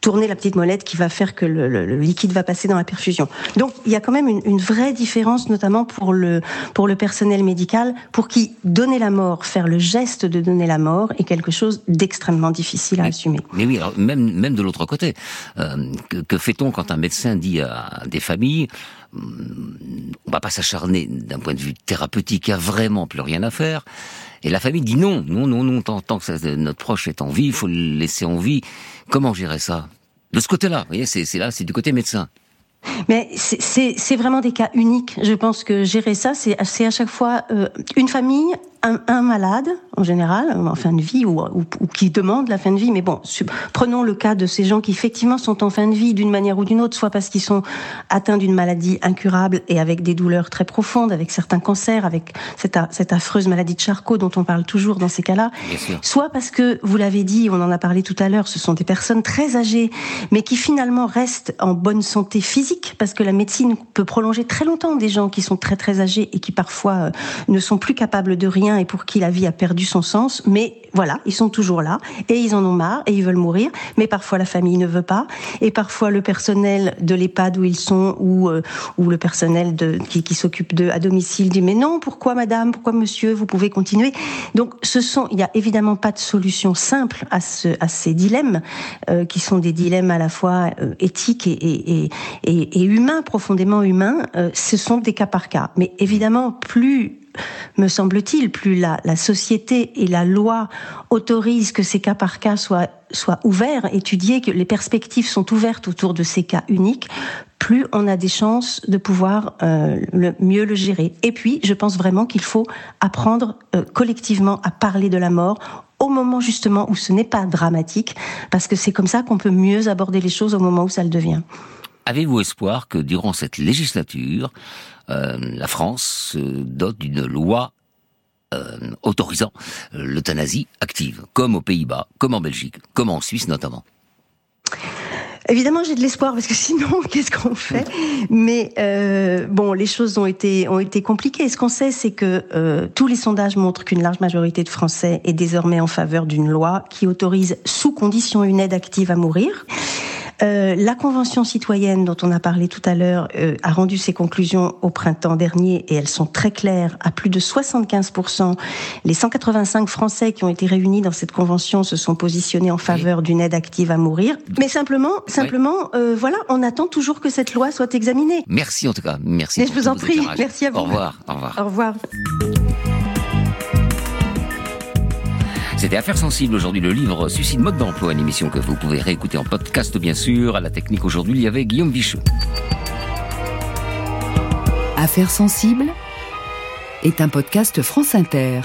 tourner la petite molette qui va faire que le, le, liquide va passer dans la perfusion. Donc il y a quand même une, une, vraie différence, notamment pour le pour le personnel médical, pour qui donner la mort, faire le geste de donner la mort est quelque chose d'extrêmement difficile à mais, assumer. Mais oui, alors même même de l'autre côté, euh, que, que fait-on quand un médecin dit à des familles on va pas s'acharner d'un point de vue thérapeutique, il n'y a vraiment plus rien à faire. Et la famille dit non, non, non, non, tant, tant que notre proche est en vie, il faut le laisser en vie. Comment gérer ça? De ce côté-là, vous voyez, c'est là, c'est du côté médecin. Mais c'est vraiment des cas uniques. Je pense que gérer ça, c'est à chaque fois euh, une famille, un, un, malade, en général, en fin de vie, ou, ou, ou, qui demande la fin de vie. Mais bon, prenons le cas de ces gens qui effectivement sont en fin de vie d'une manière ou d'une autre, soit parce qu'ils sont atteints d'une maladie incurable et avec des douleurs très profondes, avec certains cancers, avec cette, cette affreuse maladie de Charcot dont on parle toujours dans ces cas-là, soit parce que, vous l'avez dit, on en a parlé tout à l'heure, ce sont des personnes très âgées, mais qui finalement restent en bonne santé physique, parce que la médecine peut prolonger très longtemps des gens qui sont très très âgés et qui parfois euh, ne sont plus capables de rien et pour qui la vie a perdu son sens, mais voilà, ils sont toujours là et ils en ont marre et ils veulent mourir, mais parfois la famille ne veut pas. Et parfois le personnel de l'EHPAD où ils sont ou euh, ou le personnel de qui, qui s'occupe de à domicile dit mais non, pourquoi madame, pourquoi monsieur, vous pouvez continuer. Donc ce sont il y a évidemment pas de solution simple à ce à ces dilemmes euh, qui sont des dilemmes à la fois euh, éthiques et et, et, et humains profondément humains, euh, ce sont des cas par cas. Mais évidemment plus me semble-t-il, plus la, la, société et la loi autorisent que ces cas par cas soient, ouverts, étudiés, que les perspectives sont ouvertes autour de ces cas uniques, plus on a des chances de pouvoir euh, mieux le gérer. Et puis, je pense vraiment qu'il faut apprendre euh, collectivement à parler de la mort au moment justement où ce n'est pas dramatique, parce que c'est comme ça qu'on peut mieux aborder les choses au moment où ça le devient. Avez-vous espoir que durant cette législature, euh, la France se dote d'une loi euh, autorisant l'euthanasie active, comme aux Pays-Bas, comme en Belgique, comme en Suisse notamment? Évidemment, j'ai de l'espoir parce que sinon, (laughs) qu'est-ce qu'on fait? Mais euh, bon, les choses ont été ont été compliquées. Ce qu'on sait, c'est que euh, tous les sondages montrent qu'une large majorité de Français est désormais en faveur d'une loi qui autorise, sous condition, une aide active à mourir. Euh, la Convention citoyenne dont on a parlé tout à l'heure euh, a rendu ses conclusions au printemps dernier et elles sont très claires. À plus de 75%, les 185 Français qui ont été réunis dans cette convention se sont positionnés en faveur d'une aide active à mourir. Mais simplement, simplement, euh, voilà, on attend toujours que cette loi soit examinée. Merci en tout cas, merci. Mais je vous en prie, merci à vous. Au revoir, au revoir. Au revoir. C'était Affaires sensibles aujourd'hui, le livre Suicide mode d'emploi, une émission que vous pouvez réécouter en podcast bien sûr. À la technique aujourd'hui, il y avait Guillaume Vicheux. Affaires sensibles est un podcast France Inter.